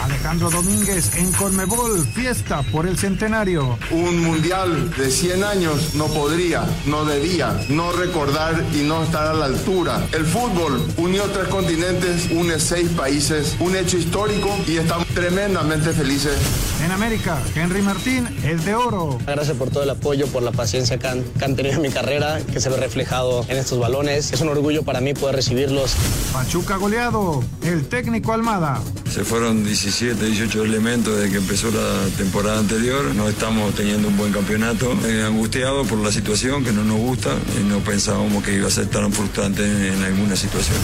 Alejandro Domínguez en Conmebol, fiesta por el centenario. Un mundial de 100 años no podría, no debía, no recordar y no estar a la altura. El fútbol unió tres continentes, une seis países, un hecho histórico y estamos tremendamente felices. En América, Henry Martín, el de oro. Gracias por todo el apoyo, por la paciencia que han, que han tenido en mi carrera, que se ve reflejado en estos balones. Es un orgullo para mí poder recibirlos. Pachuca goleado, el técnico Almada. Se fueron 17, 18 elementos desde que empezó la temporada anterior. No estamos teniendo un buen campeonato. Eh, angustiado por la situación que no nos gusta. Y no pensábamos que iba a ser tan frustrante en, en alguna situación.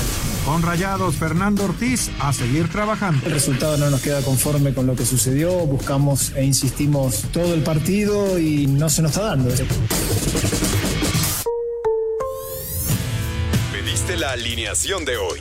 Con Rayados, Fernando Ortiz a seguir trabajando. El resultado no nos queda conforme con lo que sucedió. Buscamos e insistimos todo el partido y no se nos está dando. Pediste la alineación de hoy.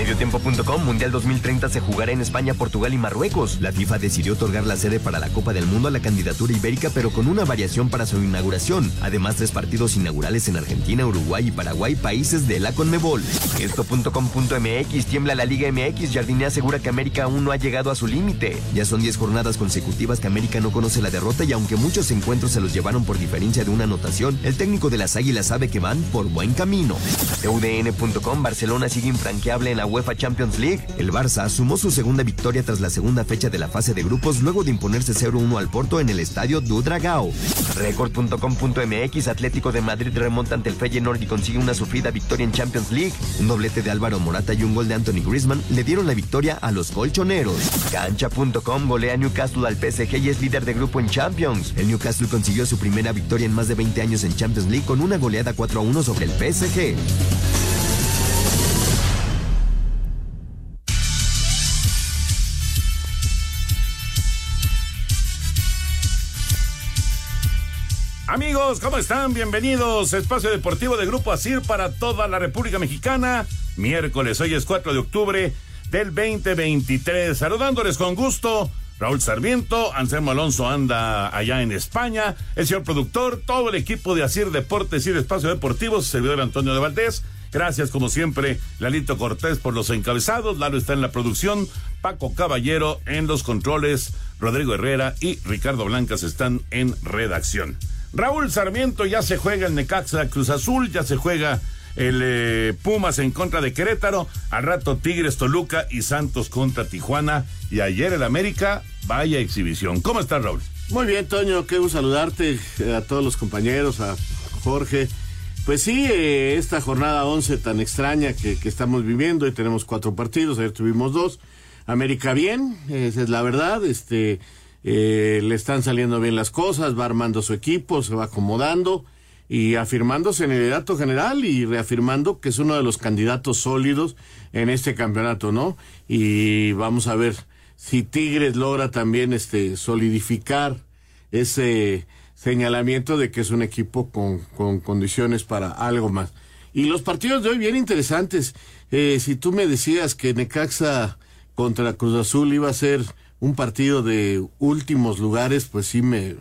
Mediotiempo.com Mundial 2030 se jugará en España, Portugal y Marruecos. La FIFA decidió otorgar la sede para la Copa del Mundo a la candidatura ibérica, pero con una variación para su inauguración. Además, tres partidos inaugurales en Argentina, Uruguay y Paraguay, países de la Conmebol. Esto.com.mx tiembla la Liga MX. Jardine asegura que América aún no ha llegado a su límite. Ya son 10 jornadas consecutivas que América no conoce la derrota y aunque muchos encuentros se los llevaron por diferencia de una anotación, el técnico de las Águilas sabe que van por buen camino. UDN.com Barcelona sigue infranqueable en la UEFA Champions League. El Barça sumó su segunda victoria tras la segunda fecha de la fase de grupos luego de imponerse 0-1 al Porto en el estadio Dudragao. Record.com.mx Atlético de Madrid remonta ante el Feyenoord y consigue una sufrida victoria en Champions League. Un doblete de Álvaro Morata y un gol de Anthony Griezmann le dieron la victoria a los colchoneros. Cancha.com golea Newcastle al PSG y es líder de grupo en Champions. El Newcastle consiguió su primera victoria en más de 20 años en Champions League con una goleada 4-1 sobre el PSG. Amigos, ¿cómo están? Bienvenidos. Espacio Deportivo de Grupo Asir para toda la República Mexicana. Miércoles, hoy es 4 de octubre del 2023. Saludándoles con gusto. Raúl Sarmiento, Anselmo Alonso anda allá en España, el señor productor, todo el equipo de Asir Deportes y de Espacio Deportivo, su servidor Antonio de Valdés. Gracias, como siempre, Lalito Cortés por los encabezados. Lalo está en la producción, Paco Caballero en los controles, Rodrigo Herrera y Ricardo Blancas están en redacción. Raúl Sarmiento ya se juega el Necaxa Cruz Azul, ya se juega el eh, Pumas en contra de Querétaro, al rato Tigres Toluca y Santos contra Tijuana y ayer el América, vaya exhibición. ¿Cómo estás Raúl? Muy bien Toño, qué gusto saludarte eh, a todos los compañeros, a Jorge. Pues sí, eh, esta jornada 11 tan extraña que, estamos viviendo, y tenemos cuatro partidos, ayer tuvimos dos. América bien, esa es la verdad, este... Eh, le están saliendo bien las cosas, va armando su equipo, se va acomodando y afirmándose en el dato general y reafirmando que es uno de los candidatos sólidos en este campeonato, ¿no? Y vamos a ver si Tigres logra también este solidificar ese señalamiento de que es un equipo con, con condiciones para algo más. Y los partidos de hoy bien interesantes. Eh, si tú me decías que Necaxa contra Cruz Azul iba a ser un partido de últimos lugares, pues sí me,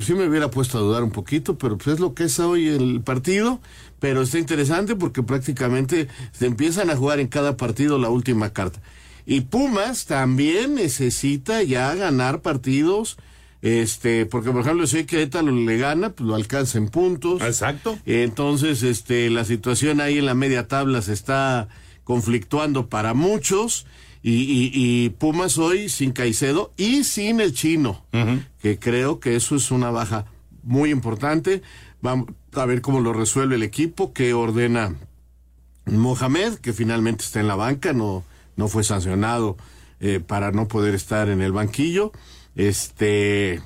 sí me hubiera puesto a dudar un poquito, pero pues es lo que es hoy el partido, pero está interesante porque prácticamente se empiezan a jugar en cada partido la última carta. Y Pumas también necesita ya ganar partidos Este, porque por ejemplo, si Querétaro le gana, pues lo alcanza en puntos. Exacto. Entonces, este, la situación ahí en la media tabla se está conflictuando para muchos. Y, y, Pumas hoy sin Caicedo y sin el chino, que creo que eso es una baja muy importante. Vamos a ver cómo lo resuelve el equipo, que ordena Mohamed, que finalmente está en la banca, no, no fue sancionado eh, para no poder estar en el banquillo. Este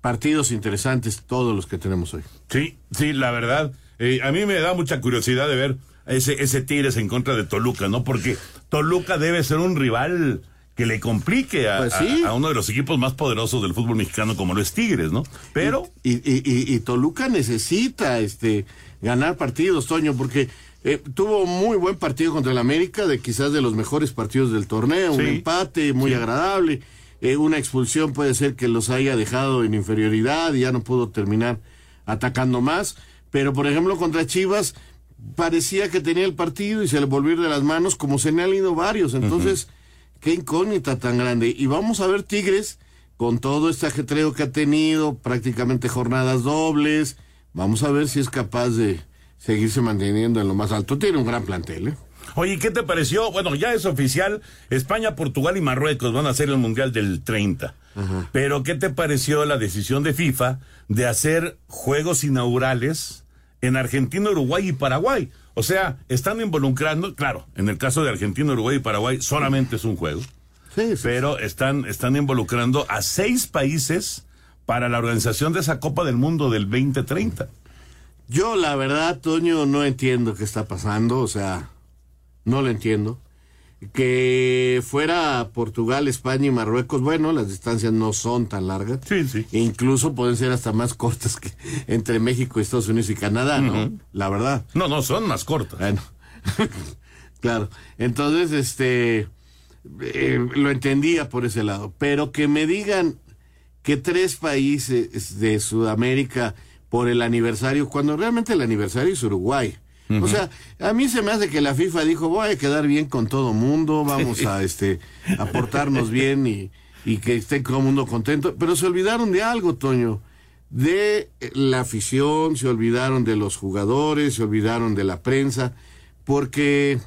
partidos interesantes todos los que tenemos hoy. Sí, sí, la verdad. Eh, a mí me da mucha curiosidad de ver ese, ese Tigres en contra de Toluca, ¿no? Porque Toluca debe ser un rival que le complique a, Pues uno de los equipos más poderosos del fútbol mexicano como lo es Tigres, ¿no? Pero... Y, y, Toluca necesita este ganar partidos, Toño, porque eh, tuvo muy buen partido contra el América, de quizás de los mejores partidos del torneo, un empate muy agradable. Eh, una expulsión puede ser que los haya dejado en inferioridad y ya no pudo terminar atacando más. Pero, por ejemplo, contra Chivas parecía que tenía el partido y se le volvió de las manos, como se me han ido varios. Entonces, qué incógnita tan grande. Y vamos a ver Tigres con todo este ajetreo que ha tenido, prácticamente jornadas dobles. Vamos a ver si es capaz de seguirse manteniendo en lo más alto. Tiene un gran plantel, ¿eh? Oye, ¿qué te pareció? Bueno, ya es oficial, España, Portugal y Marruecos van a hacer el Mundial del 30. Pero ¿qué te pareció la decisión de FIFA de hacer juegos inaugurales en Argentina, Uruguay y Paraguay? O sea, están involucrando, claro, en el caso de Argentina, Uruguay y Paraguay solamente es un juego. Sí, pero están, están involucrando a seis países para la organización de esa Copa del Mundo del 2030. Yo, la verdad, Toño, no entiendo qué está pasando, o sea, no lo entiendo. Que fuera Portugal, España y Marruecos, bueno, las distancias no son tan largas. Sí, sí. E incluso pueden ser hasta más cortas que entre México, Estados Unidos y Canadá, ¿no? La verdad. No, no, son más cortas. Bueno, claro. Entonces, este, eh, lo entendía por ese lado. Pero que me digan que tres países de Sudamérica por el aniversario, cuando realmente el aniversario es Uruguay. O sea, a mí se me hace que la FIFA dijo, voy a quedar bien con todo mundo, vamos a este a portarnos bien y, y que esté todo el mundo contento, pero se olvidaron de algo, Toño, de la afición, se olvidaron de los jugadores, se olvidaron de la prensa, porque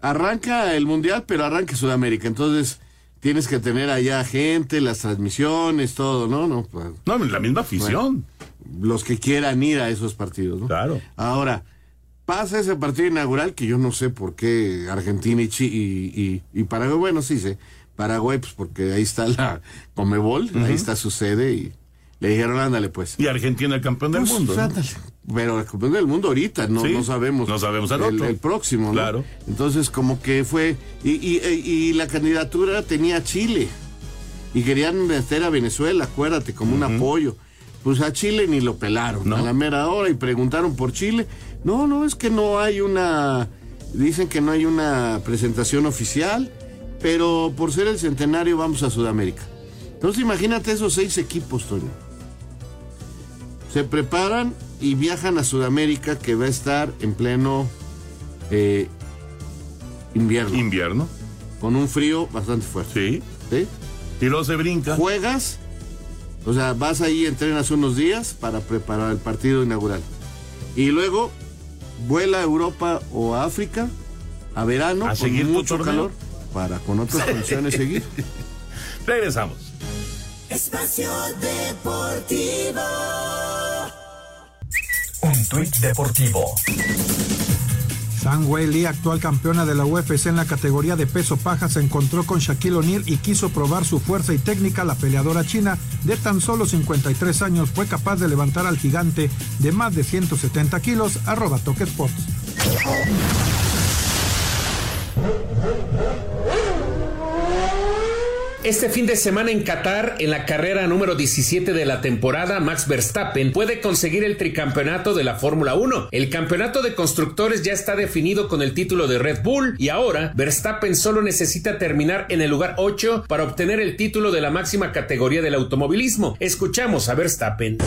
arranca el Mundial, pero arranca Sudamérica, entonces tienes que tener allá gente, las transmisiones, todo, ¿no? No, pues, no la misma afición. los que quieran ir a esos partidos, ¿no? Claro. Ahora, pasa ese partido inaugural que yo no sé por qué Argentina y, y, y, Paraguay, bueno, sí sé, Paraguay, pues porque ahí está la Comebol, ahí está su sede y le dijeron, ándale pues. Y Argentina el campeón del Pues, mundo. ¿no? ándale. Pero el campeón del mundo ahorita, no, Sí, no sabemos. no sabemos al el, otro. el próximo, ¿no? Claro. Entonces, como que fue. Y, y, y la candidatura tenía Chile. Y querían meter a Venezuela, acuérdate, como un apoyo. Pues a Chile ni lo pelaron a la mera hora y preguntaron por Chile. No, no, es que no hay una. Dicen que no hay una presentación oficial, pero por ser el centenario vamos a Sudamérica. Entonces, imagínate esos seis equipos, Toño se preparan y viajan a Sudamérica que va a estar en pleno eh, invierno. Invierno. Con un frío bastante fuerte. Sí. ¿Sí? Y luego se brinca. Juegas, o sea, vas ahí, entrenas unos días para preparar el partido inaugural. Y luego vuela a Europa o a África a verano A con seguir mucho calor para con otras condiciones seguir. Regresamos. Espacio Deportivo. Un tuit deportivo. Zhang Weili, actual campeona de la UFC en la categoría de peso paja, se encontró con Shaquille O'Neal y quiso probar su fuerza y técnica. La peleadora china de tan solo 53 años fue capaz de levantar al gigante de más de 170 kilos. Arroba Toque Sports. Este fin de semana en Qatar, en la carrera número 17 de la temporada, Max Verstappen puede conseguir el tricampeonato de la Fórmula 1. El campeonato de constructores ya está definido con el título de Red Bull y ahora Verstappen solo necesita terminar en el lugar 8 para obtener el título de la máxima categoría del automovilismo. Escuchamos a Verstappen.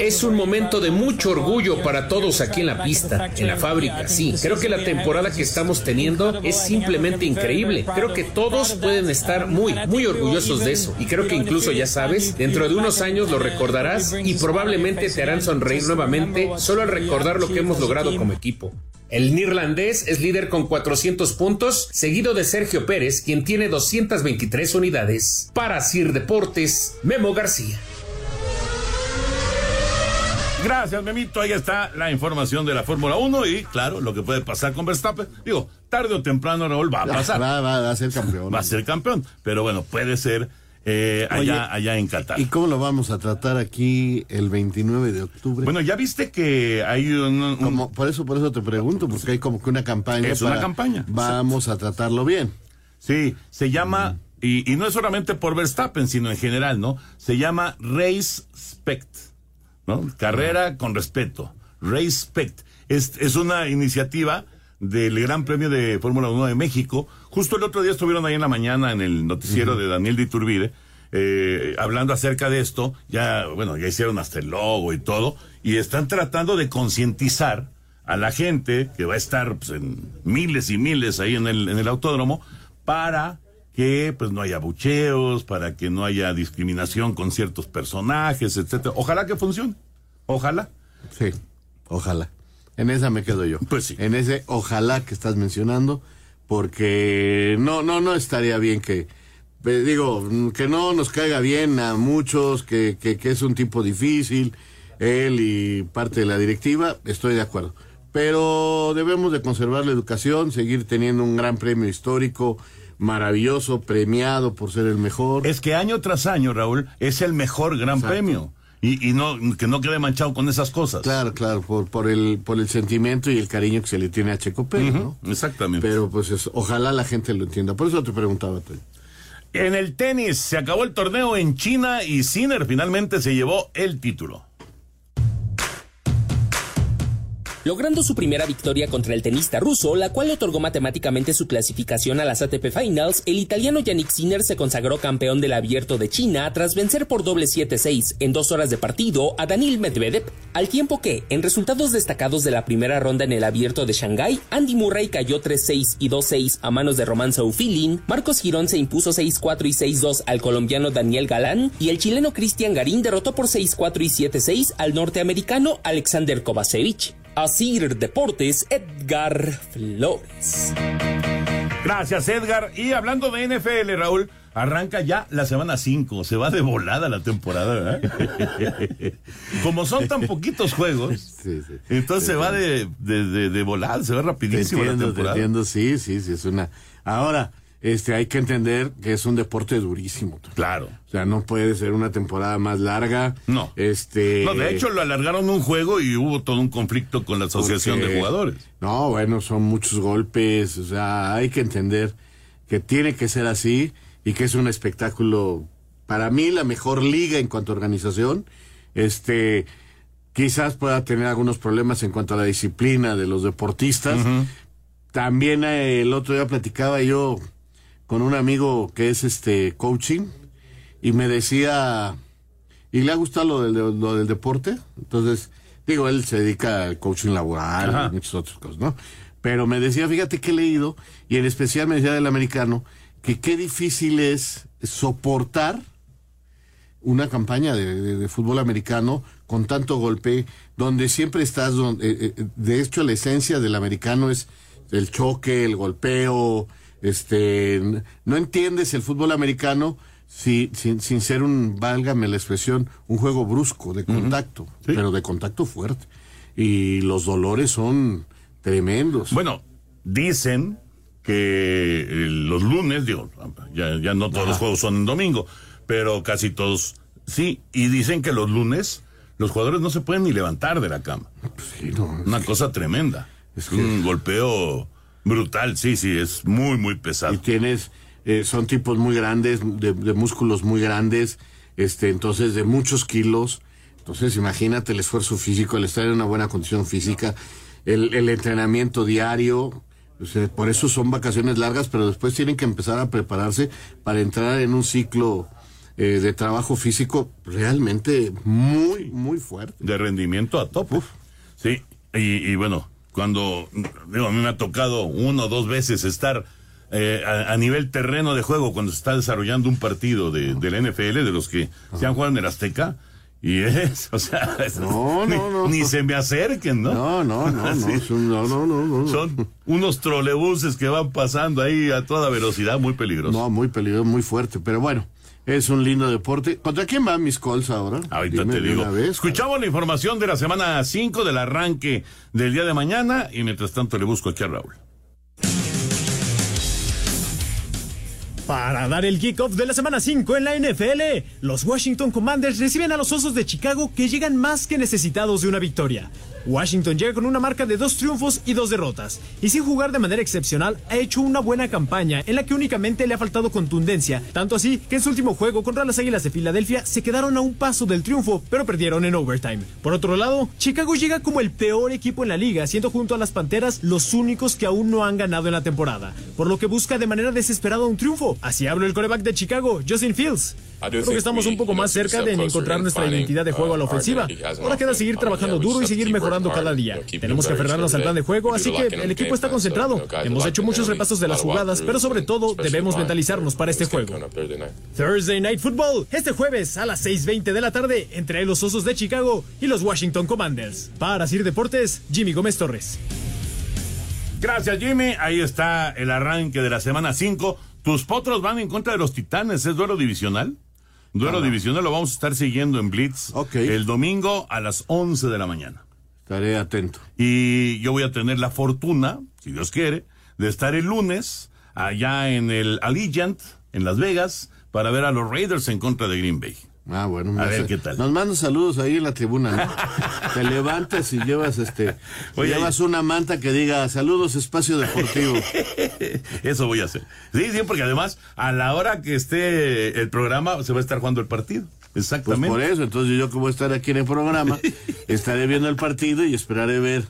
Es un momento de mucho orgullo para todos aquí en la pista, en la fábrica, sí. Creo que la temporada que estamos teniendo es simplemente increíble. Creo que todos pueden estar muy, muy orgullosos de eso. Y creo que incluso, ya sabes, dentro de unos años lo recordarás y probablemente te harán sonreír nuevamente solo al recordar lo que hemos logrado como equipo. El neerlandés es líder con 400 puntos, seguido de Sergio Pérez, quien tiene 223 unidades. Para Sir Deportes, Memo García. Gracias, Memito. Ahí está la información de la Fórmula 1 y, claro, lo que puede pasar con Verstappen. Digo, tarde o temprano, Raúl, va a pasar. Va, va a ser campeón. Va a ser campeón. Pero bueno, puede ser eh, allá, allá en Qatar. ¿Y cómo lo vamos a tratar aquí el 29 de octubre? Bueno, ya viste que hay un... un- Como, por eso, por eso te pregunto, porque hay como que una campaña. Es una campaña. Vamos a tratarlo bien. Sí, se llama, y, y no es solamente por Verstappen, sino en general, ¿no? Se llama Race Spect, ¿no? Carrera con respeto. Race Spect. Es, es una iniciativa del Gran Premio de Fórmula 1 de México. Justo el otro día estuvieron ahí en la mañana en el noticiero de Daniel Diturbide, eh, hablando acerca de esto. Ya, bueno, ya hicieron hasta el logo y todo, y están tratando de concientizar a la gente que va a estar pues, en miles y miles ahí en el, en el autódromo para que pues no haya bucheos, para que no haya discriminación con ciertos personajes, etcétera. Ojalá que funcione. Ojalá. Sí, ojalá. En esa me quedo yo. Pues sí. En ese ojalá que estás mencionando, porque no, no, no estaría bien que, eh, digo, que no nos caiga bien a muchos, que, que, que es un tipo difícil, él y parte de la directiva, estoy de acuerdo. Pero debemos de conservar la educación, seguir teniendo un gran premio histórico, maravilloso, premiado por ser el mejor. Es que año tras año, Raúl, es el mejor gran Exacto. premio. Y, y no, que no quede manchado con esas cosas. Claro, claro, por, por, el, por el sentimiento y el cariño que se le tiene a Checo Pérez, ¿no? Exactamente. Pero pues es- ojalá la gente lo entienda. Por eso te preguntaba. Toño. En el tenis se acabó el torneo en China y Sinner finalmente se llevó el título. Logrando su primera victoria contra el tenista ruso, la cual le otorgó matemáticamente su clasificación a las ATP Finals, el italiano Yannick Sinner se consagró campeón del Abierto de China tras vencer por doble 7-6 en dos horas de partido a Daniil Medvedev, al tiempo que, en resultados destacados de la primera ronda en el Abierto de Shanghái, Andy Murray cayó 3-6 y 2-6 a manos de Roman Saufilin, Marcos Girón se impuso 6-4 y 6-2 al colombiano Daniel Galán y el chileno Cristian Garín derrotó por 6-4 y 7-6 al norteamericano Alexander Kovacevic. Asir Deportes, Edgar Flores. Gracias, Edgar. Y hablando de NFL, Raúl, arranca ya la semana 5. Se va de volada la temporada, ¿verdad? Como son tan poquitos juegos, Sí, sí. entonces se va de, de, de- de volada, se va Te rapidísimo la entiendo, te temporada. entiendo, sí, sí, sí, es una... Ahora, este, hay que entender que es un deporte durísimo. Claro. O sea, no puede ser una temporada más larga. No. Este... No, de hecho lo alargaron un juego y hubo todo un conflicto con la asociación Porque- de jugadores. No, bueno, son muchos golpes, o sea, hay que entender que tiene que ser así y que es un espectáculo, para mí, la mejor liga en cuanto a organización. Este, quizás pueda tener algunos problemas en cuanto a la disciplina de los deportistas. También eh, el otro día platicaba yo con un amigo que es este coaching y me decía, ¿y le ha gustado lo del, lo del deporte? Entonces, digo, él se dedica al coaching laboral Ajá. y muchas otras cosas, ¿no? Pero me decía, fíjate que he leído, y en especial me decía del americano, que qué difícil es soportar una campaña de, de- de fútbol americano con tanto golpe, donde siempre estás, donde, eh, eh, de hecho la esencia del americano es el choque, el golpeo, este, no entiendes el fútbol americano si, sin, sin ser un, válgame la expresión, un juego brusco, de contacto, pero de contacto fuerte. Y los dolores son tremendos. Bueno, dicen que eh, los lunes, digo, ya, ya no todos los juegos son en domingo, pero casi todos sí, y dicen que los lunes los jugadores no se pueden ni levantar de la cama. Sí, no, Una cosa tremenda. Es Es que- un golpeo brutal, sí, sí, es muy, muy pesado. y tienes eh, son tipos muy grandes de, de músculos muy grandes este entonces de muchos kilos entonces imagínate el esfuerzo físico el estar en una buena condición física el, el entrenamiento diario o sea, por eso son vacaciones largas pero después tienen que empezar a prepararse para entrar en un ciclo eh, de trabajo físico realmente muy muy fuerte de rendimiento a tope. Sí, y, y bueno, cuando, digo, a mí me ha tocado uno o dos veces estar eh, a, a nivel terreno de juego cuando se está desarrollando un partido de, del NFL, de los que se han jugado en el Azteca. Y es, o sea, es- No, ni, no, no. ni se me acerquen, ¿no? No, no, no, no, Sí. es un- no, no, no. Son unos trolebuses que van pasando ahí a toda velocidad, muy peligrosos. No, muy peligroso, muy fuerte, pero bueno, es un lindo deporte. ¿Contra quién van mis calls ahora? Ahorita Dime te digo. vez. Escuchamos la información de la semana 5 del arranque del día de mañana y mientras tanto le busco aquí a Raúl. Para dar el kickoff de la semana 5 en la NFL, los Washington Commanders reciben a los Osos de Chicago que llegan más que necesitados de una victoria. Washington llega con una marca de dos triunfos y dos derrotas, y sin jugar de manera excepcional ha hecho una buena campaña en la que únicamente le ha faltado contundencia, tanto así que en su último juego contra las Águilas de Filadelfia se quedaron a un paso del triunfo, pero perdieron en overtime. Por otro lado, Chicago llega como el peor equipo en la liga, siendo junto a las Panteras los únicos que aún no han ganado en la temporada, por lo que busca de manera desesperada un triunfo. Así habla el coreback de Chicago, Justin Fields. Creo que estamos un poco más cerca de encontrar nuestra identidad de juego a la ofensiva. Ahora queda seguir trabajando duro y seguir mejorando cada día. Tenemos que aferrarnos al plan de juego, así que el equipo está concentrado. Hemos hecho muchos repasos de las jugadas, pero sobre todo debemos mentalizarnos para este juego. Thursday Night Football, este jueves a las 6.20 de la tarde, entre los Osos de Chicago y los Washington Commanders. Para Sir Deportes, Jimmy Gómez Torres. Gracias, Jimmy. Ahí está el arranque de la semana 5. Tus potros van en contra de los titanes. ¿Es duelo divisional? Duelo divisional lo vamos a estar siguiendo en Blitz el domingo a las 11 de la mañana. Estaré atento. Y yo voy a tener la fortuna, si Dios quiere, de estar el lunes allá en el Allegiant, en Las Vegas, para ver a los Raiders en contra de Green Bay. Ah, bueno. A ver hace- qué tal. Nos mandan saludos ahí en la tribuna, ¿no? Te levantas y llevas este, Oye, llevas una manta que diga saludos espacio deportivo. Eso voy a hacer. Sí, sí, porque además, a la hora que esté el programa, se va a estar jugando el partido. Pues Exactamente. por eso, entonces yo que voy a estar aquí en el programa, estaré viendo el partido y esperaré ver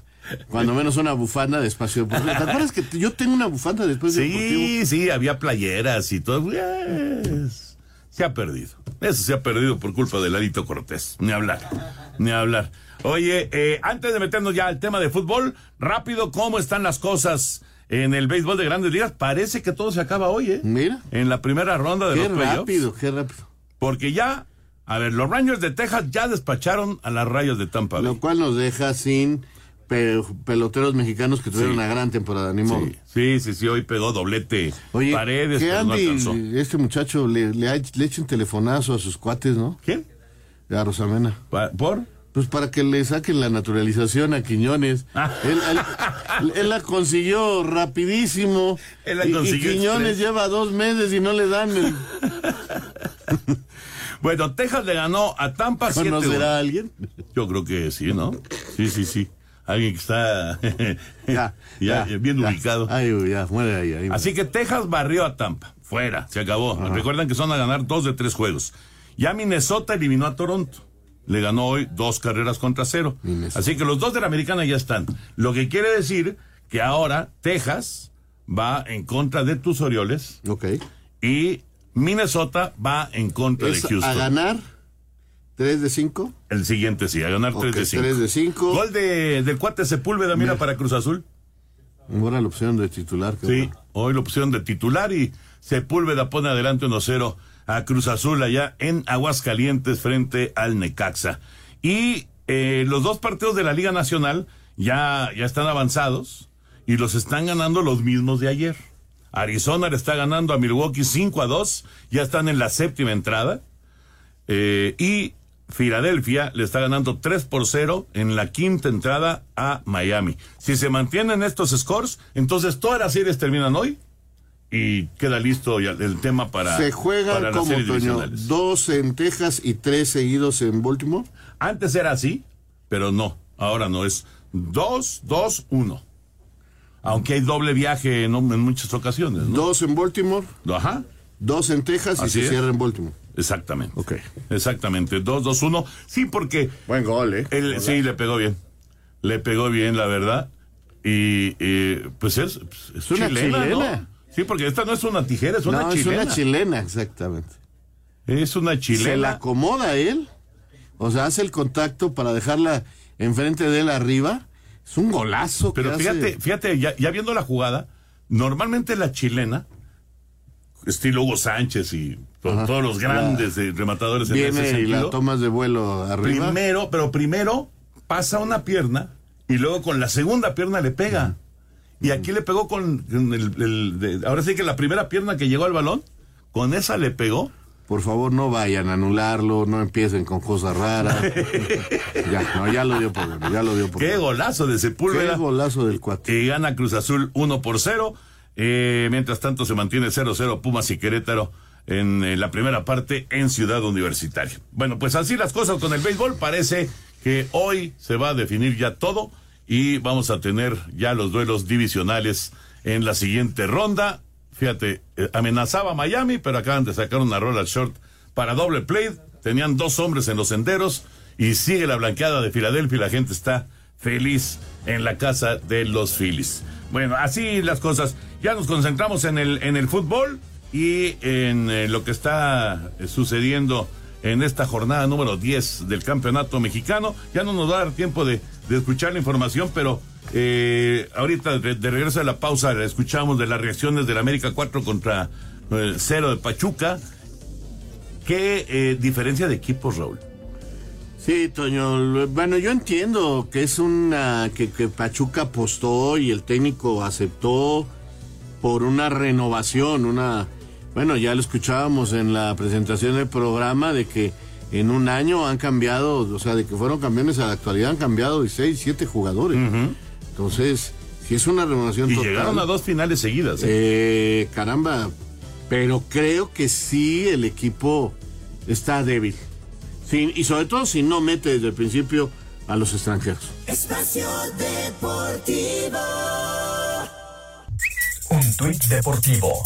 cuando menos una bufanda de espacio deportivo. ¿Te acuerdas que yo tengo una bufanda de espacio deportivo? Sí, sí, había playeras y todo. Yes. Se ha perdido. Eso se ha perdido por culpa de Ladito Cortés. Ni hablar. Ni hablar. Oye, eh, antes de meternos ya al tema de fútbol, rápido, ¿cómo están las cosas en el béisbol de grandes ligas? Parece que todo se acaba hoy, ¿eh? Mira. En la primera ronda de Qué los playoffs. rápido, qué rápido. Porque ya, a ver, los Rangers de Texas ya despacharon a las rayas de Tampa Bay. Lo cual nos deja sin pe- peloteros mexicanos que tuvieron Sí. una gran temporada, ni modo. Sí, sí, sí, hoy pegó doblete Oye, paredes, que no Andy, este muchacho le, le, ha- le echa un telefonazo a sus cuates, ¿no? ¿Quién? A Rosamena. ¿Por? Pues para que le saquen la naturalización a Quiñones. Ah. Él, él- él la consiguió rapidísimo. Él la Y- y, consiguió Quiñones express. lleva dos meses y no le dan el... Bueno, Texas le ganó a Tampa 7 ¿Conocerá a alguien? Yo creo que sí, ¿no? Sí, sí, sí. Alguien que está ya, ya, bien ya. ubicado. Ay, muere ahí. ahí. Así que Texas barrió a Tampa. Fuera, se acabó. Recuerdan que son a ganar dos de tres juegos. Ya Minnesota eliminó a Toronto. Le ganó hoy dos carreras contra cero. Así que los dos de la americana ya están. Lo que quiere decir que ahora Texas va en contra de tus Orioles. Ok. Y Minnesota va en contra Es de Houston. a ganar 3 de 5. El siguiente sí, a ganar 3 de 5. tres de cinco. Gol de, del cuate Sepúlveda, mira, para Cruz Azul. Buena la opción de titular. qué Sí, hoy lo pusieron de titular y Sepúlveda pone adelante 1-0 a Cruz Azul allá en Aguascalientes frente al Necaxa. Y eh, los dos partidos de la Liga Nacional ya, ya están avanzados y los están ganando los mismos de ayer. Arizona le está ganando a Milwaukee 5 a 2, ya están en la séptima entrada. Eh, y Filadelfia le está ganando 3 por 0 en la quinta entrada a Miami. Si se mantienen estos scores, entonces todas las series terminan hoy y queda listo ya el tema para, Se juegan para como, Toño, dos en Texas y tres seguidos en Baltimore. Antes era así, pero no, ahora no, es 2, 2, 1. Aunque hay doble viaje en, en muchas ocasiones, ¿no? Dos en Baltimore, Ajá. dos en Texas Así y se es. cierra en Baltimore. Exactamente. Ok. Exactamente. 2, 2, 1. Sí, porque. Buen gol, ¿eh? él- sí, le pegó bien. Le pegó bien, la verdad. Y, y, pues es, es, una chilena, chilena. ¿no? Sí, porque esta no es una tijera, es una no, chilena. es una chilena, exactamente. Es una chilena. Se la acomoda él. O sea, hace el contacto para dejarla enfrente de él arriba. Es un golazo. que Pero hace. fíjate, fíjate, ya, ya viendo la jugada, Normalmente la chilena, estilo Hugo Sánchez y todos los grandes rematadores en ese sentido. y la tomas de vuelo arriba. Primero, pero primero pasa una pierna y luego con la segunda pierna le pega. Y aquí le pegó con el, ahora sí que la primera pierna que llegó al balón, con esa le pegó. Por favor, no vayan a anularlo, no empiecen con cosas raras. ya, no, ya lo dio por ya lo dio por Qué golazo de Sepúlveda. Qué golazo del cuatro. Y gana Cruz Azul 1 por 0. Eh, mientras tanto se mantiene 0-0 Pumas y Querétaro en la primera parte en Ciudad Universitaria. Bueno, pues así las cosas con el béisbol. Parece que hoy se va a definir ya todo y vamos a tener ya los duelos divisionales en la siguiente ronda. Fíjate, eh, amenazaba Miami, pero acaban de sacar una rola short para doble play. Tenían dos hombres en los senderos y sigue la blanqueada de Filadelfia y la gente está feliz en la casa de los Phillies. Bueno, así las cosas. Ya nos concentramos en el, en el fútbol y en eh, lo que está eh, sucediendo en esta jornada número 10 del campeonato mexicano. Ya no nos va a dar tiempo de, escuchar la información, pero eh, ahorita de, regreso a la pausa escuchamos de las reacciones del América 4 contra 0 de Pachuca. ¿Qué diferencia de equipos, Raúl? Sí, Toño. Bueno, yo entiendo que es una que, que Pachuca apostó y el técnico aceptó por una renovación, una bueno, ya lo escuchábamos en la presentación del programa de que en un año han cambiado, o sea, de que fueron campeones a la actualidad han cambiado de 6, 7 jugadores. Entonces, si es una renovación y llegaron a dos finales seguidas. ¿eh? ¿eh? caramba, pero creo que sí el equipo está débil. y sobre todo si no mete desde el principio a los extranjeros. Espacio Deportivo. Tuit deportivo.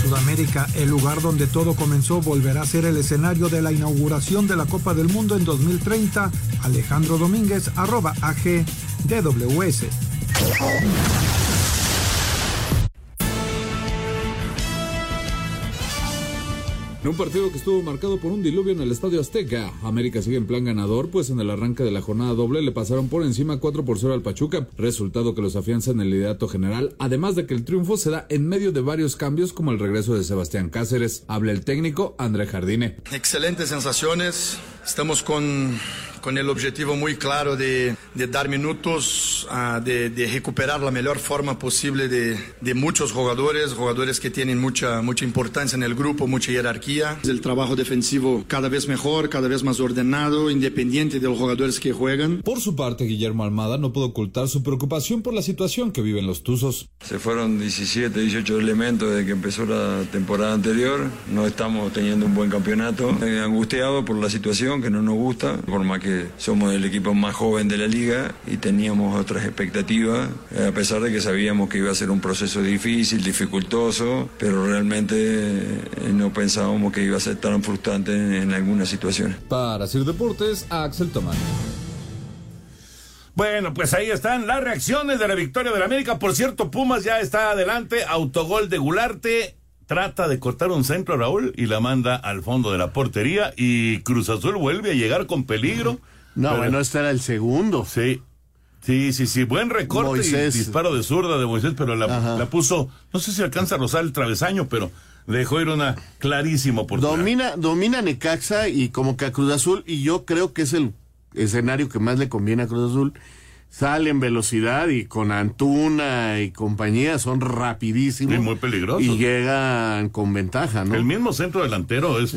Sudamérica, el lugar donde todo comenzó, volverá a ser el escenario de la inauguración de la Copa del Mundo en 2030. Alejandro Domínguez, arroba AG DWS. En un partido que estuvo marcado por un diluvio en el Estadio Azteca, América sigue en plan ganador, pues en el arranque de la jornada doble le pasaron por encima 4 por 0 al Pachuca, resultado que los afianza en el liderato general, además de que el triunfo se da en medio de varios cambios como el regreso de Sebastián Cáceres. Habla el técnico André Jardine. Excelentes sensaciones, estamos con con el objetivo muy claro de, de dar minutos, uh, de, de, recuperar la mejor forma posible de, de, muchos jugadores, jugadores que tienen mucha, mucha importancia en el grupo, mucha jerarquía. El trabajo defensivo cada vez mejor, cada vez más ordenado, independiente de los jugadores que juegan. Por su parte, Guillermo Almada no pudo ocultar su preocupación por la situación que viven los Tuzos. Se fueron 17, 18 elementos desde que empezó la temporada anterior. No estamos teniendo un buen campeonato. Angustiado por la situación que no nos gusta, por más que somos el equipo más joven de la liga y teníamos otras expectativas, eh, a pesar de que sabíamos que iba a ser un proceso difícil, dificultoso, pero realmente eh, no pensábamos que iba a ser tan frustrante en, algunas situaciones. Para Sir Deportes, Axel Tomás. Bueno, pues ahí están las reacciones de la victoria de la América. Por cierto, Pumas ya está adelante, autogol de Gularte trata de cortar un centro Raúl y la manda al fondo de la portería y Cruz Azul vuelve a llegar con peligro. No, bueno, este era el segundo. Sí. Sí, sí, sí, buen recorte y disparo de zurda de Moisés, pero la, puso, no sé si alcanza a rozar el travesaño, pero dejó ir una clarísimo por Domina, domina Necaxa y como que a Cruz Azul, y yo creo que es el escenario que más le conviene a Cruz Azul, sale en velocidad y con Antuna y compañía son rapidísimos. Y muy peligrosos. Y llegan con ventaja, ¿no? El mismo centro delantero es,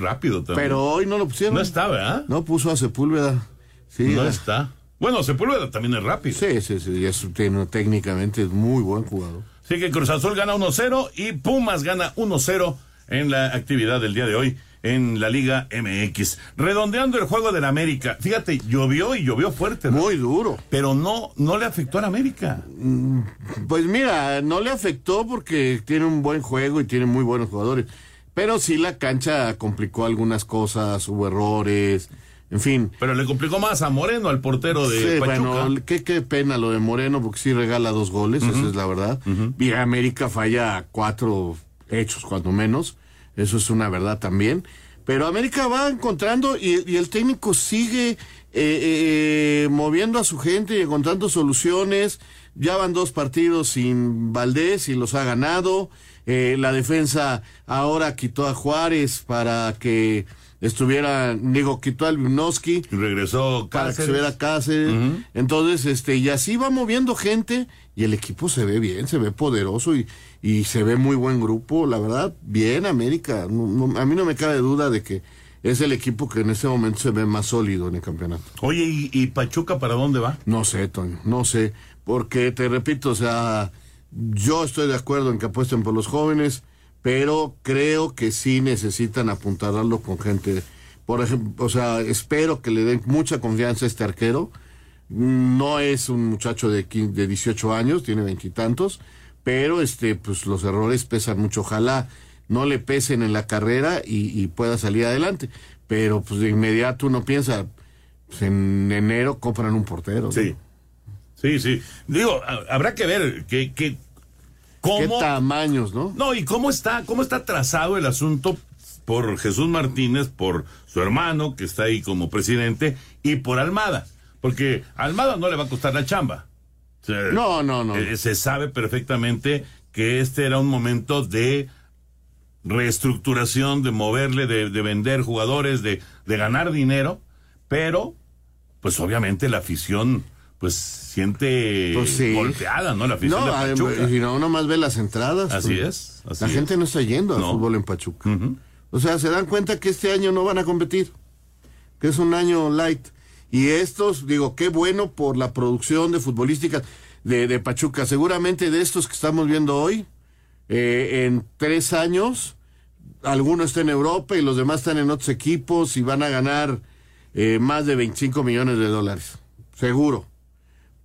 rápido también. Pero hoy no lo pusieron. No está, ¿verdad? No puso a Sepúlveda. Sí, no está. Bueno, Sepúlveda también es rápido. Sí, sí, sí. Es, técnicamente es muy buen jugador. Sí que Cruz Azul gana 1-0 y Pumas gana 1-0 en la actividad del día de hoy en la Liga MX. Redondeando el juego del América. Fíjate, llovió y llovió fuerte. Muy duro. Pero no, no le afectó al América. Mm, pues mira, no le afectó porque tiene un buen juego y tiene muy buenos jugadores. Pero sí la cancha complicó algunas cosas, hubo errores. En fin. Pero le complicó más a Moreno, al portero de sí, Bueno, qué, qué pena lo de Moreno, porque sí regala dos goles, esa es la verdad. Y América falla cuatro hechos, cuando menos. Eso es una verdad también. Pero América va encontrando y, el técnico sigue eh, eh, moviendo a su gente y encontrando soluciones. Ya van dos partidos sin Valdés y los ha ganado. Eh, la defensa ahora quitó a Juárez para que estuviera, digo, quitó al Vinoski. Regresó Para que Cáceres. estuviera Cáceres. Entonces, este, y así va moviendo gente y el equipo se ve bien, se ve poderoso y, y se ve muy buen grupo. La verdad, bien América. No- no- a mí no me cabe duda de que es el equipo que en este momento se ve más sólido en el campeonato. Oye, ¿y, y Pachuca para dónde va? No sé, Toño, no sé. Porque te repito, o sea, yo estoy de acuerdo en que apuesten por los jóvenes, pero creo que sí necesitan apuntalarlo con gente. Por ejemplo, o sea, espero que le den mucha confianza a este arquero. No es un muchacho de, quin- de 18 años, tiene veintitantos, pero este, pues los errores pesan mucho. Ojalá no le pesen en la carrera y, pueda salir adelante. Pero pues de inmediato uno piensa, pues, en enero compran un portero. Sí. Sí, sí. Digo, ha- habrá que ver que cómo ¿Qué tamaños, no? No, y cómo está, cómo está trazado el asunto por Jesús Martínez, por su hermano, que está ahí como presidente, y por Almada. Porque a Almada no le va a costar la chamba. O sea, No, no, no. eh, se sabe perfectamente que este era un momento de reestructuración, de moverle, de, de vender jugadores, de, de ganar dinero, pero, pues obviamente la afición, pues siente Pues sí. golpeada, ¿no? La afición No, de Pachuca. no, uno más ve las entradas. Así pues. es, así la es. gente no está yendo al No. fútbol en Pachuca. O sea, se dan cuenta que este año no van a competir, que es un año light. Y estos, digo, qué bueno por la producción de futbolística de, de Pachuca. Seguramente de estos que estamos viendo hoy, eh, en tres años, alguno está en Europa y los demás están en otros equipos y van a ganar eh, más de 25 millones de dólares. Seguro.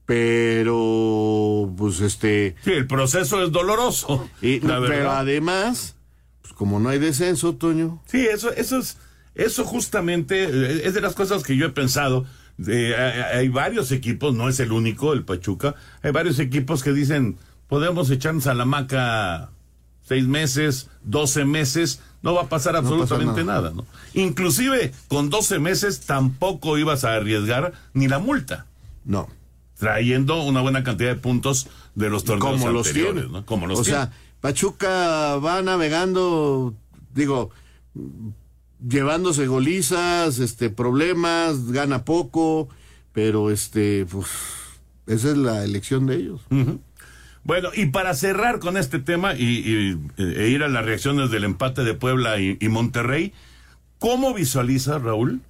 Pero, pues este. Sí, el proceso es doloroso. Y- la pero además, pues como no hay descenso, Toño. Sí, eso, eso es, eso justamente eh, es de las cosas que yo he pensado. Eh, hay, hay varios equipos, no es el único, el Pachuca. Hay varios equipos que dicen, podemos echarnos a la maca seis meses, doce meses, no va a pasar No pasa absolutamente nada. nada. ¿no? Inclusive con doce meses tampoco ibas a arriesgar ni la multa. No. Trayendo una buena cantidad de puntos de los torneos como los anteriores, tiene. ¿no? Como los o tiene. sea, Pachuca va navegando, digo, llevándose golizas, este, problemas, gana poco, pero este, pues, esa es la elección de ellos. Bueno, y para cerrar con este tema y, y- e ir a las reacciones del empate de Puebla y, y Monterrey, ¿cómo visualiza Raúl?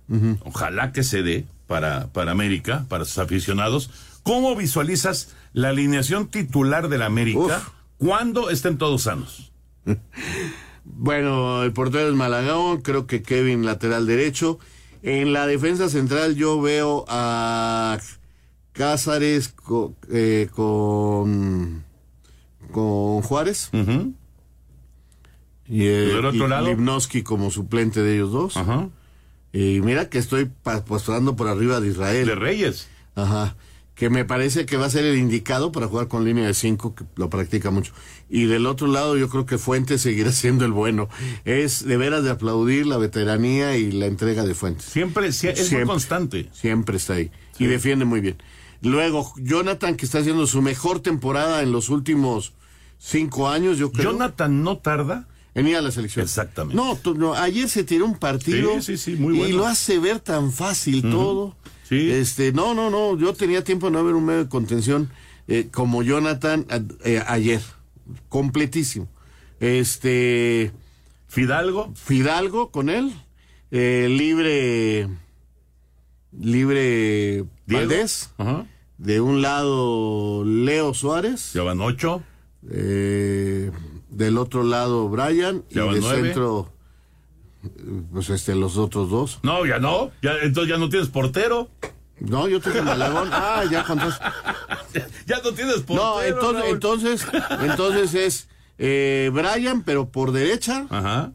Ojalá que se dé para, para América, para sus aficionados. ¿Cómo visualizas la alineación titular del América cuando estén todos sanos? Bueno, el portero es Malagón, creo que Kevin lateral derecho. En la defensa central yo veo a Cázares eh, con, con Juárez. Y, eh, ¿Del otro y lado? Como suplente de ellos dos. Y mira que estoy postulando por arriba de Israel. De Reyes. Ajá. Que me parece que va a ser el indicado para jugar con línea de cinco, que lo practica mucho. Y del otro lado, yo creo que Fuentes seguirá siendo el bueno. Es de veras de aplaudir la veteranía y la entrega de Fuentes. Siempre, sie- es muy Siempre. constante. Siempre está ahí. Y defiende muy bien. Luego, Jonathan, que está haciendo su mejor temporada en los últimos cinco años, yo creo. Jonathan no tarda. En ir a la selección. Exactamente. No, tú- no, ayer se tiró un partido. Sí, sí, sí, muy Y lo hace ver tan fácil todo. Este, no, no, no. Yo tenía tiempo de no ver un medio de contención eh, como Jonathan eh, ayer. Completísimo. Este. Fidalgo. Fidalgo con él. Eh, libre. Libre. Diego. Valdés. Ajá. De un lado, Leo Suárez. Ya van ocho. Eh, del otro lado, Brian. Y Ya van de nueve. centro, pues este, los otros dos. No, ya no. Ya, entonces ya no tienes portero. No, yo tengo Malagón. Ah, ya contaste. Ya no tienes portero. No, entonces, Raúl. entonces, entonces es eh, Brian, pero por derecha. Ajá.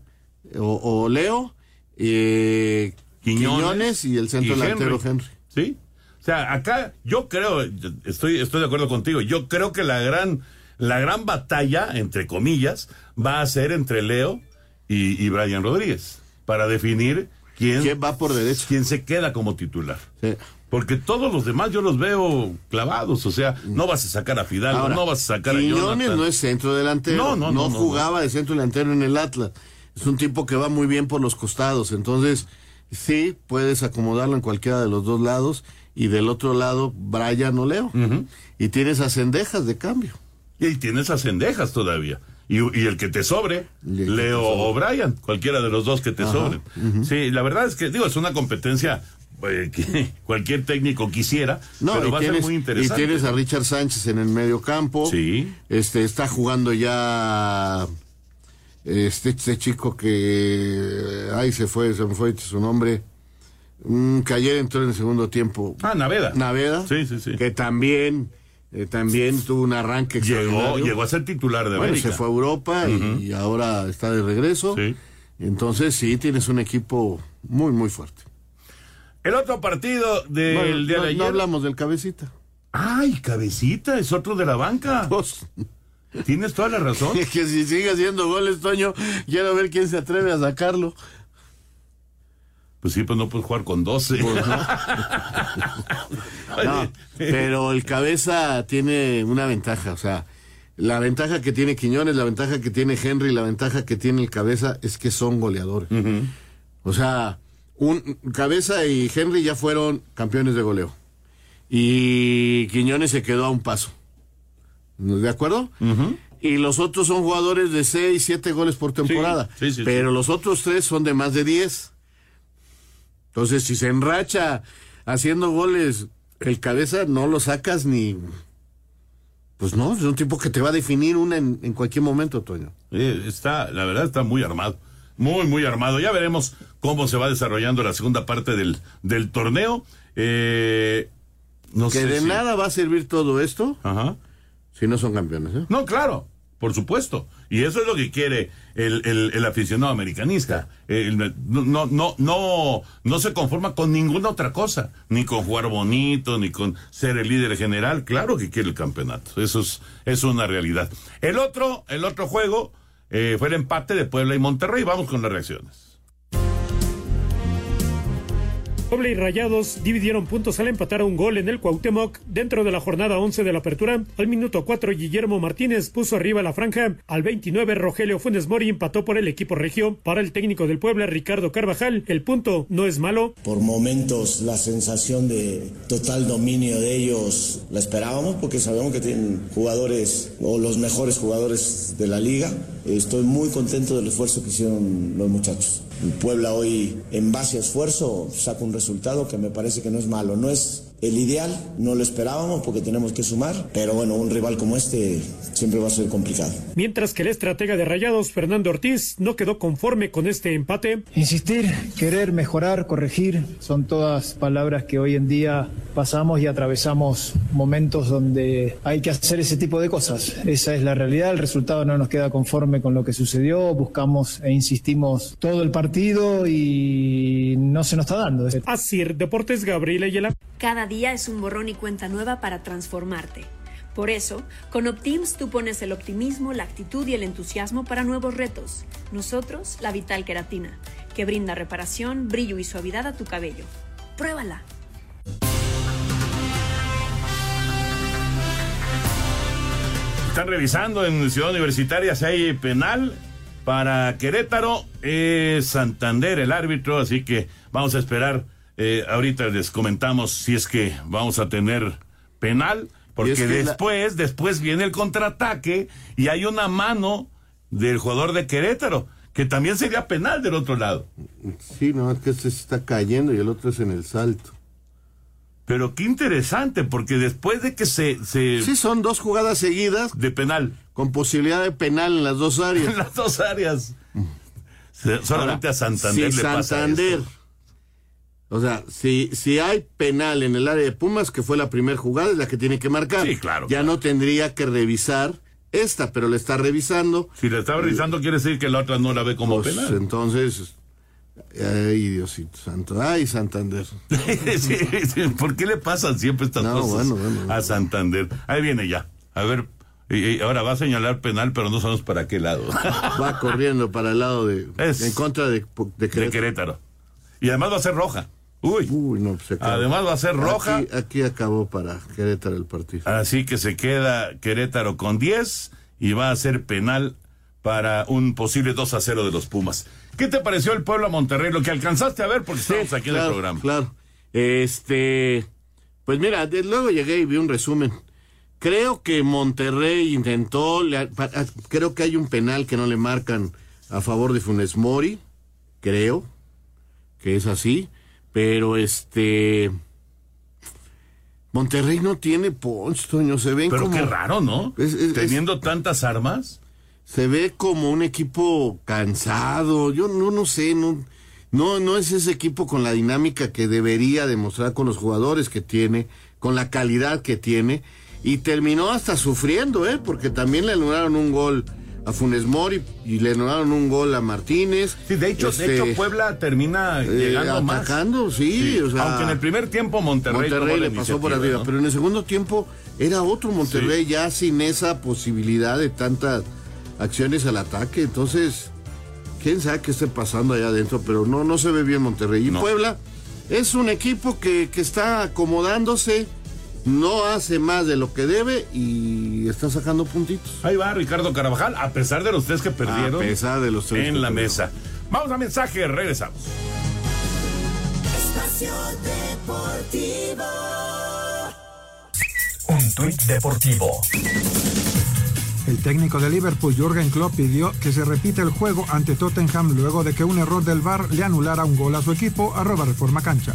O, o Leo. eh, Quiñones, Quiñones, y el centro y delantero Henry. Henry. Sí. O sea, acá yo creo, estoy, estoy de acuerdo contigo, yo creo que la gran, la gran batalla, entre comillas, va a ser entre Leo y, y Brian Rodríguez. para definir quién, ¿Quién va por derecha? quién se queda como titular. Sí. Porque todos los demás yo los veo clavados, o sea, no vas a sacar a Fidalgo, Ahora, no vas a sacar a Jonathan. no es centro delantero. No, no, no, no, jugaba de centro delantero en el Atlas. Es un tipo que va muy bien por los costados. Entonces, sí, puedes acomodarlo en cualquiera de los dos lados. Y del otro lado, Brian o Leo. Y tienes a Cendejas de cambio. Y tienes a Cendejas todavía. Y, y el que te sobre, Leo o Brian, cualquiera de los dos que te Ajá, sobren. Sí, la verdad es que, digo, es una competencia eh, que cualquier técnico quisiera, No, pero y, va a ser muy y interesante. tienes a Richard Sánchez en el medio campo. Sí. Este, está jugando ya este, este chico que ay se fue, se me fue su nombre. Mm, que ayer entró en el segundo tiempo. Ah, Naveda. Naveda. Sí, sí, sí. Que también, eh, también tuvo un arranque Llegó, llegó a ser titular de Bueno, América. se fue a Europa y- ahora está de regreso. Entonces sí, tienes un equipo muy, muy fuerte. El otro partido del Bueno, día no, de ayer. no hablamos del cabecita. Ay, cabecita, es otro de la banca. Tienes toda la razón. que si sigue haciendo goles, Toño, quiero ver quién se atreve a sacarlo. Pues sí, pues no puedes jugar con 12. Pues No, pero el cabeza tiene una ventaja, o sea, la ventaja que tiene Quiñones, la ventaja que tiene Henry, la ventaja que tiene el cabeza es que son goleadores. O sea, un cabeza y Henry ya fueron campeones de goleo. Y Quiñones se quedó a un paso. ¿De acuerdo? Y los otros son jugadores de 6, 7 goles por temporada. sí, sí, pero los otros tres son de más de 10. Entonces, si se enracha haciendo goles, el cabeza no lo sacas ni. Pues no, es un tipo que te va a definir una en, en cualquier momento, Toño. Eh, está, la verdad está muy armado. Muy, muy armado. Ya veremos cómo se va desarrollando la segunda parte del, del torneo. Eh, no que sé de si- nada va a servir todo esto Ajá. si no son campeones. ¿eh? No, claro, por supuesto. Y eso es lo que quiere el, el, aficionado americanista. No, no, no, no, no se conforma con ninguna otra cosa, ni con jugar bonito, ni con ser el líder general. Claro que quiere el campeonato. Eso es, es una realidad. El otro, el otro juego eh, fue el empate de Puebla y Monterrey. Vamos con las reacciones. Puebla y Rayados dividieron puntos al empatar a un gol en el Cuauhtémoc dentro de la jornada 11 de la apertura. Al minuto 4 Guillermo Martínez puso arriba la franja. Al 29 Rogelio Funes Mori empató por el equipo regio. Para el técnico del Puebla Ricardo Carvajal, el punto no es malo. Por momentos la sensación de total dominio de ellos la esperábamos porque sabemos que tienen jugadores o los mejores jugadores de la liga. Estoy muy contento del esfuerzo que hicieron los muchachos. El Puebla hoy en base a esfuerzo saca un resultado que me parece que no es malo. No es el ideal, no lo esperábamos porque tenemos que sumar, pero bueno, un rival como este siempre va a ser complicado. Mientras que el estratega de Rayados, Fernando Ortiz, no quedó conforme con este empate. Insistir, querer mejorar, corregir, son todas palabras que hoy en día pasamos y atravesamos momentos donde hay que hacer ese tipo de cosas. Esa es la realidad, el resultado no nos queda conforme con lo que sucedió, buscamos e insistimos todo el partido y no se nos está dando. Así, Deportes Gabriel Ayala. Cada día es un borrón y cuenta nueva para transformarte. Por eso, con Optims tú pones el optimismo, la actitud y el entusiasmo para nuevos retos. Nosotros, la Vital Queratina, que brinda reparación, brillo y suavidad a tu cabello. Pruébala. Están revisando en Ciudad Universitaria si hay penal para Querétaro. Es Santander el árbitro, así que vamos a esperar. Eh, ahorita les comentamos si es que vamos a tener penal, porque Y es que la- después, después viene el contraataque y hay una mano del jugador de Querétaro, que también sería penal del otro lado. Sí, no, es que este se está cayendo y el otro es en el salto. Pero qué interesante, porque después de que se... se Sí, son dos jugadas seguidas. De penal. Con posibilidad de penal en las dos áreas. En las dos áreas. Se- Solamente Ahora, a Santander si le pasa Santander, esto. O sea, si, si hay penal en el área de Pumas, que fue la primera jugada, es la que tiene que marcar. Sí, claro, Ya no tendría que revisar esta, pero le está revisando. Si le está revisando, quiere decir que la otra no la ve como Pues, penal. entonces, ay, Diosito santo, ay, Santander. Sí, sí, ¿Por qué le pasan siempre estas No, cosas bueno, bueno, a Santander? Ahí viene ya. A ver, Y, ahora va a señalar penal, pero no sabemos para qué lado. Va corriendo para el lado de. en contra de, Querétaro. Y además va a ser roja. Uy. Uy no, se Además va a ser roja. Aquí, acabó para Querétaro el partido. Así que se queda Querétaro con 10 y va a ser penal para un posible 2 a 0 de los Pumas. ¿Qué te pareció el pueblo a Monterrey? Lo que alcanzaste a ver porque estamos aquí en el programa. Claro. Este. Pues mira, luego llegué y vi un resumen. Creo que Monterrey intentó, creo que hay un penal que no le marcan a favor de Funes Mori, creo que es así, pero este Monterrey no tiene punch, Toño, se ven pero qué raro, ¿no? Teniendo tantas armas. Se ve como un equipo cansado, yo no, no sé, no, no, no es ese equipo con la dinámica que debería demostrar con los jugadores que tiene, con la calidad que tiene y terminó hasta sufriendo, ¿eh? Porque también le anularon un gol a Funes Mori y le anularon un gol a Martínez. Sí, de hecho, de hecho este, Puebla termina eh, llegando atacando, sí, o sea, aunque en el primer tiempo Monterrey, Monterrey le pasó por arriba, pero en el segundo tiempo era otro Monterrey ya sin esa posibilidad de tantas acciones al ataque, entonces quién sabe qué esté pasando allá adentro, pero no no se ve bien Monterrey. Y Puebla es un equipo que, que está acomodándose no hace más de lo que debe y está sacando puntitos. Ahí va Ricardo Carabajal, a pesar de los tres que perdieron. A pesar de los tres en la mesa. Vamos a mensaje, regresamos. Espacio Deportivo. Un tuit deportivo. El técnico de Liverpool, Jürgen Klopp, pidió que se repita el juego ante Tottenham luego de que un error del VAR le anulara un gol a su equipo, arroba reforma cancha.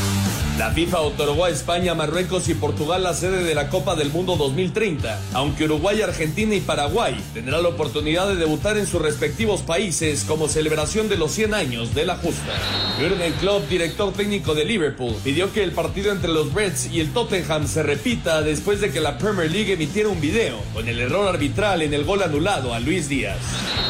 La FIFA otorgó a España, Marruecos y Portugal la sede de la Copa del Mundo 2030, aunque Uruguay, Argentina y Paraguay tendrán la oportunidad de debutar en sus respectivos países como celebración de los 100 años de la justa. Jürgen Klopp, director técnico de Liverpool, pidió que el partido entre los Reds y el Tottenham se repita después de que la Premier League emitiera un video con el error arbitral en el gol anulado a Luis Díaz.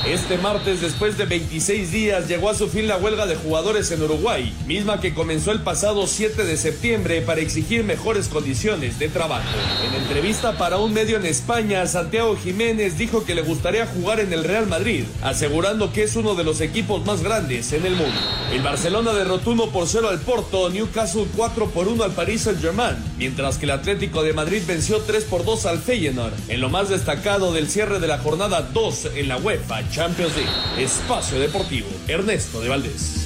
Este martes, después de 26 días, llegó a su fin la huelga de jugadores en Uruguay, misma que comenzó el pasado 7 de septiembre para exigir mejores condiciones de trabajo. En entrevista para un medio en España, Santiago Jiménez dijo que le gustaría jugar en el Real Madrid, asegurando que es uno de los equipos más grandes en el mundo. El Barcelona derrotó 1 por 0 al Porto, Newcastle 4 por 1 al Paris Saint-Germain, mientras que el Atlético de Madrid venció 3 por 2 al Feyenoord, en lo más destacado del cierre de la jornada 2 en la UEFA Champions League. Espacio Deportivo, Ernesto de Valdés.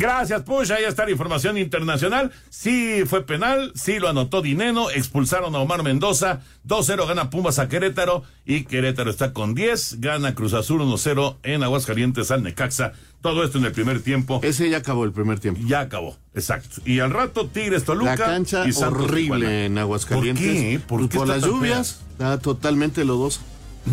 Gracias, Push. Ahí está la información internacional. Sí fue penal, sí lo anotó Dineno. Expulsaron a Omar Mendoza. 2-0 gana Pumas a Querétaro. Y Querétaro está con 10. Gana Cruz Azul 1-0 en Aguascalientes al Necaxa. Todo esto en el primer tiempo. Ese ya acabó el primer tiempo. Ya acabó, exacto. Y al rato Tigres Toluca. La cancha y horrible en Aguascalientes. ¿Por qué? Por, las lluvias. Está totalmente lodosa.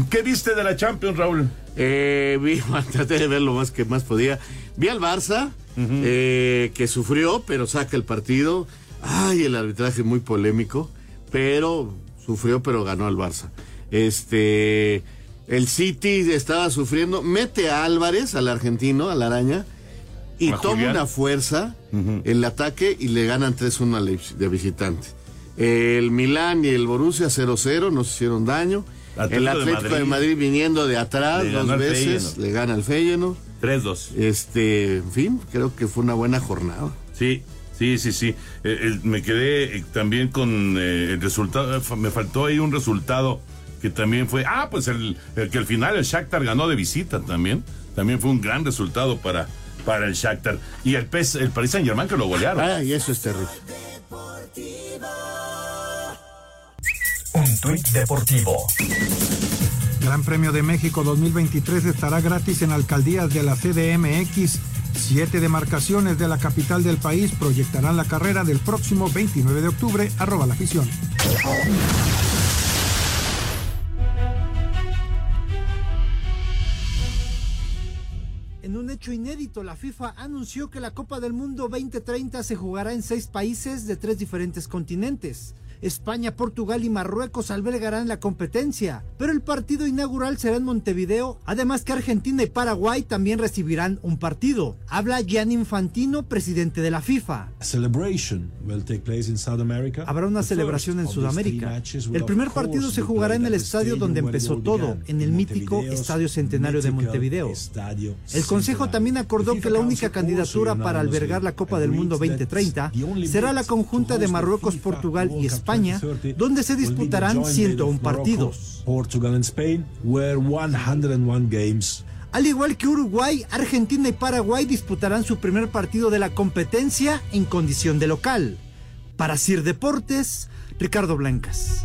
¿Qué viste de la Champions, Raúl? Eh, vi, traté de ver lo más que más podía. Vi al Barça eh, que sufrió, pero saca el partido. Ay, el arbitraje muy polémico, pero sufrió, pero ganó al Barça. Este, el City estaba sufriendo, mete a Álvarez, al argentino, a la araña, y toma una fuerza el ataque y le ganan 3-1 de visitante. El Milán y el Borussia 0-0 nos hicieron daño. El Atlético de Madrid. viniendo de atrás dos veces, le gana al Feyenoord. 3-2. Este, en fin, creo que fue una buena jornada. Sí, sí, sí, sí. Eh, me quedé eh, también con eh, el resultado, me faltó ahí un resultado que también fue, ah, pues el, que al final el Shakhtar ganó de visita también. También fue un gran resultado para, para el Shakhtar. Y el, PES, el Paris Saint Germain que lo golearon. Ah, y eso es terrible. Un tuit deportivo. Gran Premio de México 2023 estará gratis en alcaldías de la CDMX. Siete demarcaciones de la capital del país proyectarán la carrera del próximo 29 de octubre. Arroba la afición. En un hecho inédito, la FIFA anunció que la Copa del Mundo 2030 se jugará en seis países de tres diferentes continentes. España, Portugal y Marruecos albergarán la competencia, pero el partido inaugural será en Montevideo, además que Argentina y Paraguay también recibirán un partido. Habla Gianni Infantino, presidente de la FIFA. Habrá una celebración en Sudamérica. El primer partido se jugará en el estadio donde empezó todo, en el mítico Estadio Centenario de Montevideo. El Consejo también acordó que la única candidatura para albergar la Copa del Mundo 2030 será la conjunta de Marruecos, Portugal y España, donde se disputarán 101 partidos. Al igual que Uruguay, Argentina y Paraguay disputarán su primer partido de la competencia en condición de local. Para Sir Deportes, Ricardo Blancas.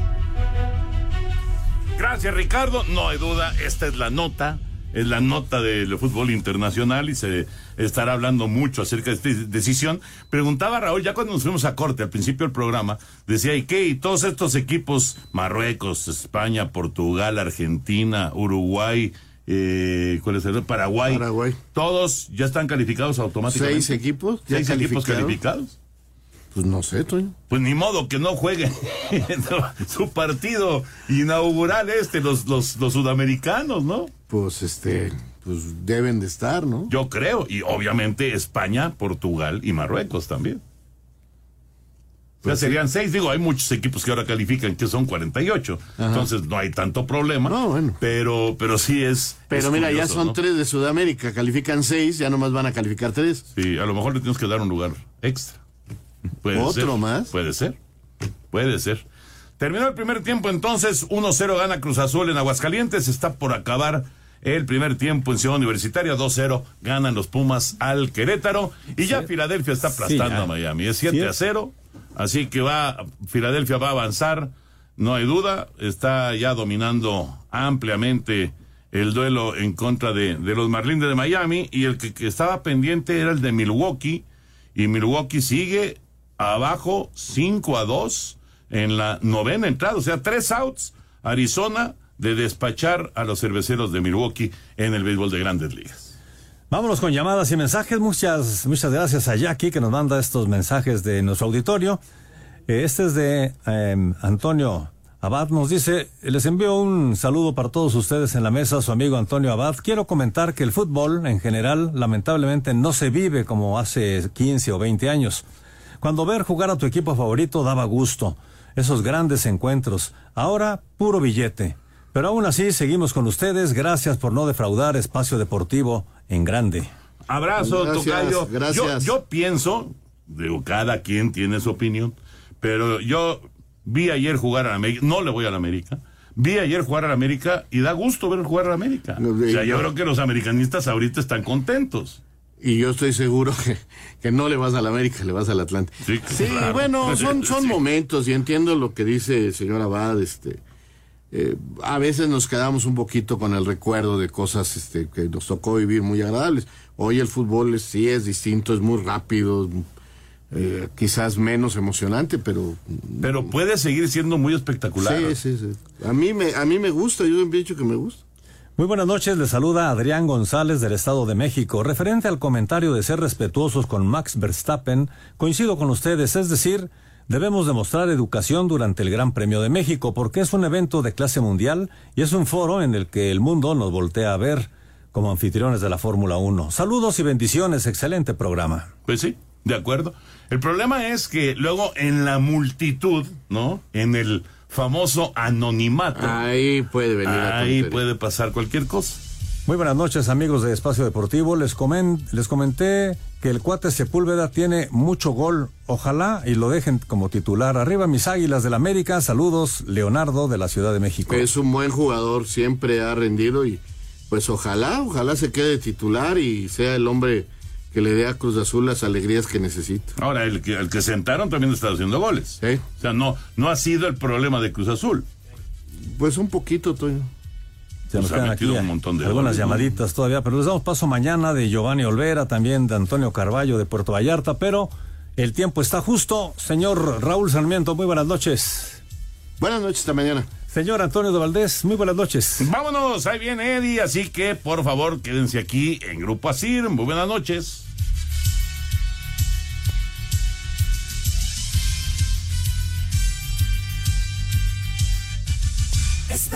Gracias, Ricardo. No hay duda, esta es la nota es la nota del fútbol internacional y se estará hablando mucho acerca de esta decisión. Preguntaba Raúl, ya cuando nos fuimos a corte al principio del programa, decía, ¿y qué? ¿Y todos estos equipos, Marruecos, España, Portugal, Argentina, Uruguay, eh, ¿cuál es el? Paraguay, Paraguay, todos ya están calificados automáticamente? ¿Seis equipos? ¿Seis equipos calificados? Pues no sé, Toño. Pues ni modo que no jueguen su partido inaugural este, los, los, los sudamericanos, ¿no? Pues este, pues deben de estar, ¿no? Yo creo, y obviamente España, Portugal y Marruecos también. o sea, serían seis, digo, hay muchos equipos que ahora califican que son 48, entonces no hay tanto problema. No, bueno. Pero, pero sí es. Pero es mira, ya son ¿no? tres de Sudamérica, califican seis, ya nomás van a calificar tres. Sí, a lo mejor le tienes que dar un lugar extra. Puede ¿Otro ser. más? Puede ser. Puede ser. Terminó el primer tiempo entonces, 1-0 gana Cruz Azul en Aguascalientes, está por acabar el primer tiempo en Ciudad Universitaria, 2-0 ganan los Pumas al Querétaro. Y ya Filadelfia está aplastando a Miami, es 7 a 0, así que va Filadelfia va a avanzar, no hay duda, está ya dominando ampliamente el duelo en contra de, de los Marlins de Miami. Y el que, que estaba pendiente era el de Milwaukee. Y Milwaukee sigue abajo 5 a 2 en la novena entrada, o sea, tres outs, Arizona de despachar a los cerveceros de Milwaukee en el béisbol de grandes ligas. Vámonos con llamadas y mensajes. Muchas, muchas gracias a Jackie que nos manda estos mensajes de nuestro auditorio. Eh, Este es de eh, Antonio Abad. Nos dice, les envío un saludo para todos ustedes en la mesa, su amigo Antonio Abad. Quiero comentar que el fútbol en general lamentablemente no se vive como hace 15 o 20 años. Cuando ver jugar a tu equipo favorito daba gusto. Esos grandes encuentros. Ahora, puro billete. Pero aún así, seguimos con ustedes. Gracias por no defraudar espacio deportivo en grande. Abrazo, Gracias, Tocayo. gracias. Yo, yo pienso, digo, cada quien tiene su opinión, pero yo vi ayer jugar a la América, no le voy a la América, vi ayer jugar a la América y da gusto ver jugar a la América. No, O sea, yo creo que los americanistas ahorita están contentos. Y yo estoy seguro que, que no le vas al América, le vas al Atlante. Sí, Sí, claro. bueno, son, son Sí. momentos y entiendo lo que dice el señor Abad. Este, eh, a veces nos quedamos un poquito con el recuerdo de cosas este, que nos tocó vivir muy agradables. Hoy el fútbol es- sí es distinto, es muy rápido, eh, quizás menos emocionante, pero Pero puede seguir siendo muy espectacular. sí, sí, sí. A mí me, a mí me gusta, yo siempre he dicho que me gusta. Muy buenas noches, les saluda Adrián González del Estado de México. Referente al comentario de ser respetuosos con Max Verstappen, coincido con ustedes, es decir, debemos demostrar educación durante el Gran Premio de México porque es un evento de clase mundial y es un foro en el que el mundo nos voltea a ver como anfitriones de la Fórmula 1. Saludos y bendiciones, excelente programa. Pues sí, de acuerdo. El problema es que luego en la multitud, ¿no? En el famoso anonimato. Ahí puede venir Ahí puede pasar cualquier cosa. Muy buenas noches amigos de Espacio Deportivo. Les, comen- les comenté que el cuate Sepúlveda tiene mucho gol. Ojalá y lo dejen como titular. Arriba mis águilas del América. Saludos, Leonardo de la Ciudad de México. Es un buen jugador, siempre ha rendido y pues ojalá, ojalá se quede titular y sea el hombre que le dé a Cruz Azul las alegrías que necesita. Ahora, el que, el que sentaron también está haciendo goles. O sea, no, no ha sido el problema de Cruz Azul. Pues un poquito, Toño. Se nos quedan aquí un montón de algunas llamaditas todavía, pero les damos paso mañana de Giovanni Olvera, también de Antonio Carballo de Puerto Vallarta, pero el tiempo está justo. Señor Raúl Sarmiento, muy buenas noches. Buenas noches, esta mañana. Señor Antonio de Valdés, muy buenas noches. Vámonos, ahí viene Eddie, así que por favor quédense aquí en Grupo Asir. Muy buenas noches.